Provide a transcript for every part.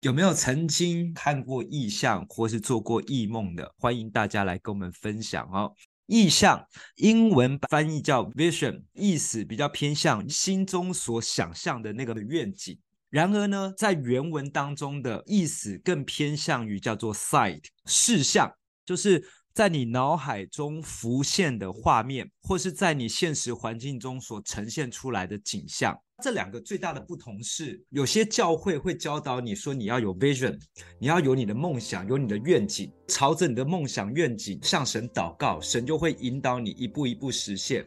有没有曾经看过异象或是做过异梦的？欢迎大家来跟我们分享哦。异象英文翻译叫 vision，意思比较偏向心中所想象的那个愿景。然而呢，在原文当中的意思更偏向于叫做 sight，视像，就是在你脑海中浮现的画面，或是在你现实环境中所呈现出来的景象。这两个最大的不同是，有些教会会教导你说，你要有 vision，你要有你的梦想，有你的愿景，朝着你的梦想愿景向神祷告，神就会引导你一步一步实现。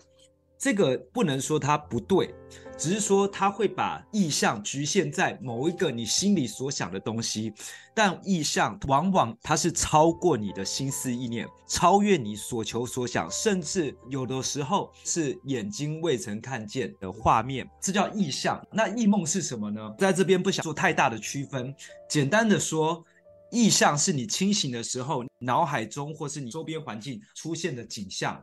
这个不能说它不对，只是说它会把意象局限在某一个你心里所想的东西，但意象往往它是超过你的心思意念，超越你所求所想，甚至有的时候是眼睛未曾看见的画面，这叫意象。那异梦是什么呢？在这边不想做太大的区分，简单的说，意象是你清醒的时候，脑海中或是你周边环境出现的景象。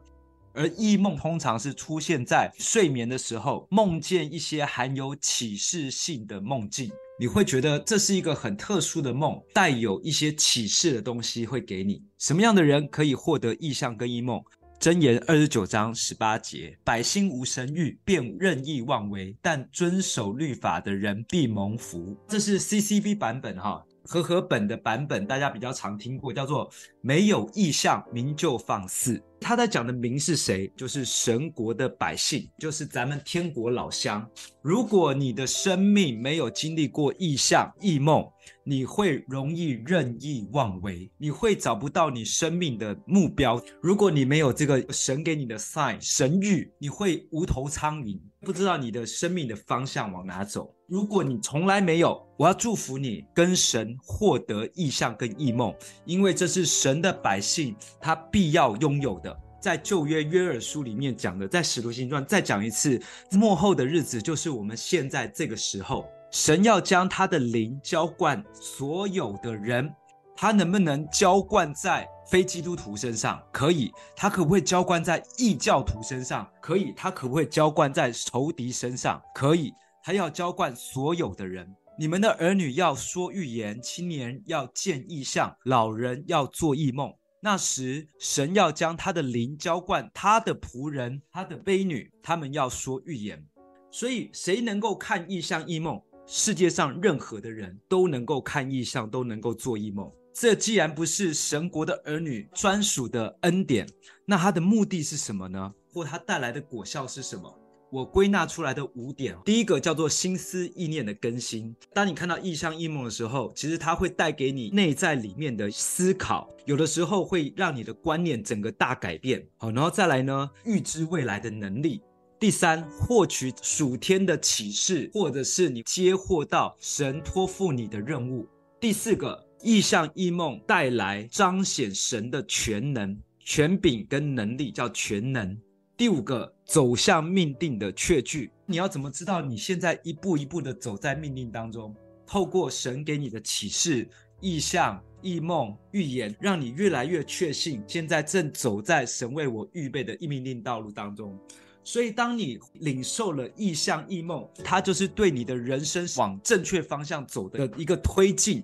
而异梦通常是出现在睡眠的时候，梦见一些含有启示性的梦境，你会觉得这是一个很特殊的梦，带有一些启示的东西会给你。什么样的人可以获得异象跟异梦？箴言二十九章十八节：百姓无神欲，便任意妄为，但遵守律法的人必蒙福。这是 CCV 版本哈。和合本的版本，大家比较常听过，叫做“没有意象，民就放肆”。他在讲的民是谁？就是神国的百姓，就是咱们天国老乡。如果你的生命没有经历过异象、异梦，你会容易任意妄为，你会找不到你生命的目标。如果你没有这个神给你的 sign 神谕，你会无头苍蝇，不知道你的生命的方向往哪走。如果你从来没有，我要祝福你跟神获得异象跟异梦，因为这是神的百姓他必要拥有的。在旧约约珥书里面讲的，在使徒行传再讲一次，末后的日子就是我们现在这个时候，神要将他的灵浇灌所有的人，他能不能浇灌在非基督徒身上？可以。他可不可以浇灌在异教徒身上？可以。他可不可以浇灌在仇敌身上？可以。他要浇灌所有的人，你们的儿女要说预言，青年要见异象，老人要做异梦。那时，神要将他的灵浇灌他的仆人、他的婢女，他们要说预言。所以，谁能够看异象、异梦？世界上任何的人都能够看异象，都能够做异梦。这既然不是神国的儿女专属的恩典，那他的目的是什么呢？或他带来的果效是什么？我归纳出来的五点，第一个叫做心思意念的更新。当你看到异象异梦的时候，其实它会带给你内在里面的思考，有的时候会让你的观念整个大改变。好，然后再来呢，预知未来的能力。第三，获取属天的启示，或者是你接获到神托付你的任务。第四个，异象异梦带来彰显神的全能、权柄跟能力，叫全能。第五个，走向命定的确据，你要怎么知道你现在一步一步的走在命定当中？透过神给你的启示、异象、异梦、预言，让你越来越确信，现在正走在神为我预备的命定道路当中。所以，当你领受了异象、异梦，它就是对你的人生往正确方向走的一个推进。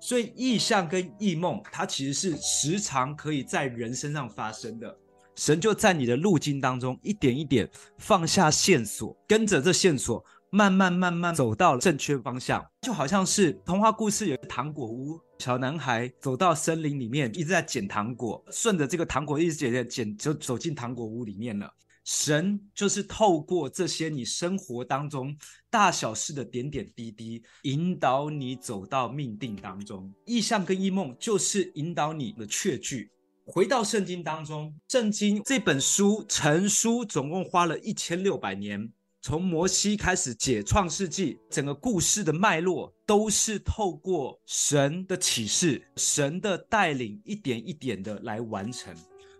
所以，异象跟异梦，它其实是时常可以在人身上发生的。神就在你的路径当中一点一点放下线索，跟着这线索慢慢慢慢走到了正确方向，就好像是童话故事有糖果屋，小男孩走到森林里面，一直在捡糖果，顺着这个糖果一直捡捡，就走进糖果屋里面了。神就是透过这些你生活当中大小事的点点滴滴，引导你走到命定当中。意象跟异梦就是引导你的确据。回到圣经当中，圣经这本书成书总共花了一千六百年，从摩西开始解创世纪，整个故事的脉络都是透过神的启示、神的带领，一点一点的来完成。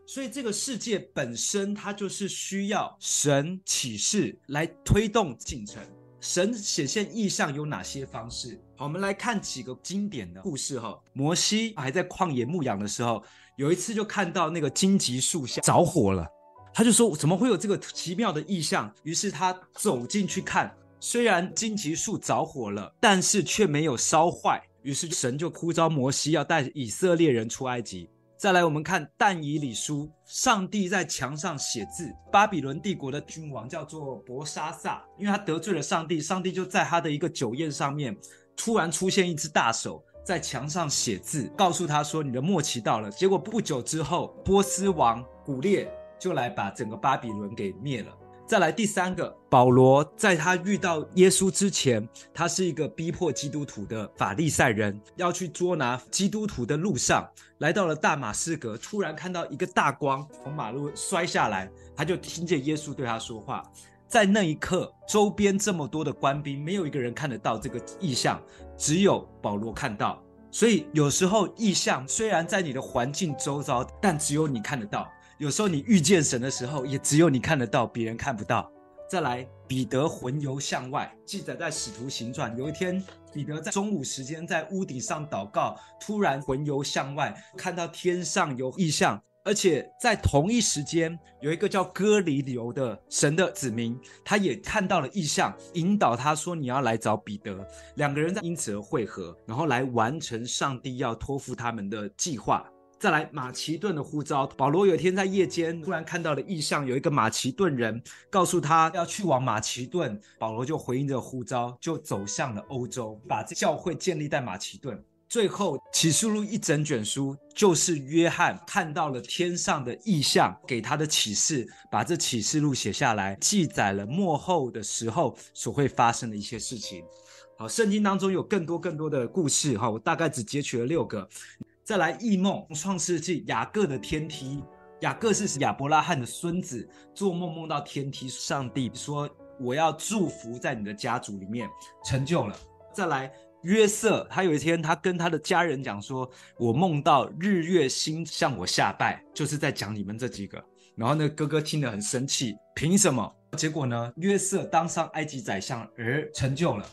所以这个世界本身它就是需要神启示来推动进程。神显现意象有哪些方式？好，我们来看几个经典的故事哈。摩西还在旷野牧羊的时候。有一次就看到那个荆棘树下着火了，他就说怎么会有这个奇妙的意象？于是他走进去看，虽然荆棘树着火了，但是却没有烧坏，于是神就呼召摩西要带以色列人出埃及。再来，我们看但以理书，上帝在墙上写字。巴比伦帝国的君王叫做伯沙撒，因为他得罪了上帝，上帝就在他的一个酒宴上面，突然出现一只大手在墙上写字，告诉他说：“你的末期到了。”结果不久之后，波斯王古列就来把整个巴比伦给灭了。再来第三个，保罗在他遇到耶稣之前，他是一个逼迫基督徒的法利赛人，要去捉拿基督徒的路上，来到了大马士革，突然看到一个大光从马路摔下来，他就听见耶稣对他说话。在那一刻，周边这么多的官兵，没有一个人看得到这个异象，只有保罗看到。所以有时候异象虽然在你的环境周遭，但只有你看得到。有时候你遇见神的时候，也只有你看得到，别人看不到。再来，彼得魂游向外，记载在《使徒行传》。有一天，彼得在中午时间在屋顶上祷告，突然魂游向外，看到天上有异象，而且在同一时间，有一个叫哥尼流的神的子民，他也看到了异象，引导他说：“你要来找彼得。”两个人在因此而会合，然后来完成上帝要托付他们的计划。再来马其顿的呼召，保罗有一天在夜间突然看到了异象，有一个马其顿人告诉他要去往马其顿，保罗就回应这呼召，就走向了欧洲，把这教会建立在马其顿。最后启示录一整卷书就是约翰看到了天上的异象，给他的启示，把这启示录写下来，记载了末后的时候所会发生的一些事情。好，圣经当中有更多更多的故事，哈，我大概只截取了六个。再来异梦，创世纪雅各的天梯，雅各是亚伯拉罕的孙子，做梦梦到天梯，上帝说我要祝福在你的家族里面，成就了。再来约瑟，他有一天他跟他的家人讲说，我梦到日月星向我下拜，就是在讲你们这几个。然后呢，哥哥听得很生气，凭什么？结果呢，约瑟当上埃及宰相而成就了。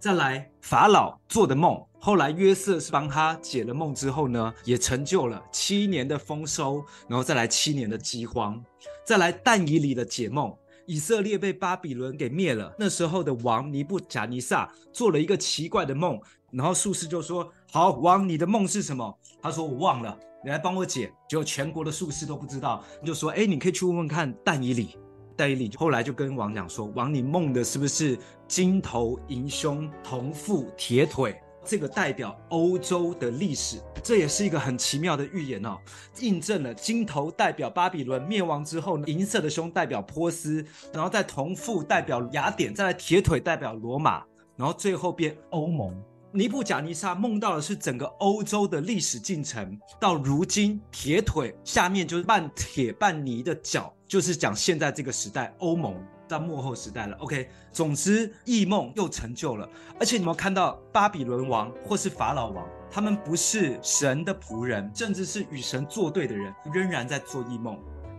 再来法老做的梦。后来约瑟是帮他解了梦之后呢，也成就了七年的丰收，然后再来七年的饥荒，再来但以理的解梦，以色列被巴比伦给灭了。那时候的王尼布甲尼撒做了一个奇怪的梦，然后术士就说：“好，王，你的梦是什么？”他说：“我忘了，你来帮我解。”结果全国的术士都不知道，就说：“哎，你可以去问问看但以理。”但以理后来就跟王讲说：“王，你梦的是不是金头银胸铜腹铁腿？”这个代表欧洲的历史，这也是一个很奇妙的预言哦，印证了金头代表巴比伦灭亡之后呢，银色的胸代表波斯，然后在铜腹代表雅典，再来铁腿代表罗马，然后最后变欧盟。尼布甲尼撒梦到的是整个欧洲的历史进程，到如今铁腿下面就是半铁半泥的脚，就是讲现在这个时代欧盟。到幕后时代了，OK。总之，异梦又成就了。而且你们看到巴比伦王或是法老王，他们不是神的仆人，甚至是与神作对的人，仍然在做异梦。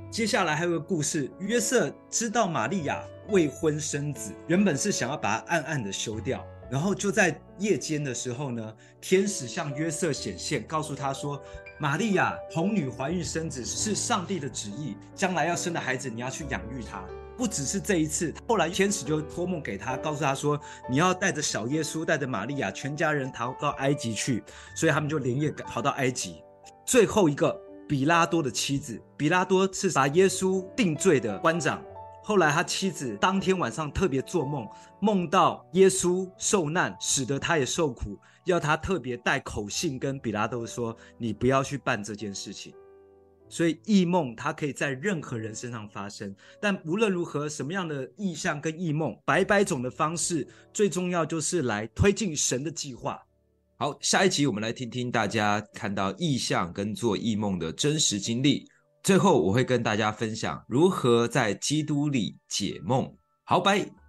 接下来还有个故事：约瑟知道玛利亚未婚生子，原本是想要把它暗暗的休掉，然后就在夜间的时候呢，天使向约瑟显现，告诉他说：“玛利亚童女怀孕生子是上帝的旨意，将来要生的孩子，你要去养育他。”不只是这一次，后来天使就托梦给他，告诉他说：“你要带着小耶稣，带着玛利亚，全家人逃到埃及去。”所以他们就连夜逃到埃及。最后一个，比拉多的妻子，比拉多是把耶稣定罪的官长。后来他妻子当天晚上特别做梦，梦到耶稣受难，使得他也受苦，要他特别带口信跟比拉多说：“你不要去办这件事情。”所以异梦它可以在任何人身上发生，但无论如何，什么样的异象跟异梦，百百种的方式，最重要就是来推进神的计划。好，下一集我们来听听大家看到异象跟做异梦的真实经历。最后我会跟大家分享如何在基督里解梦。好，拜。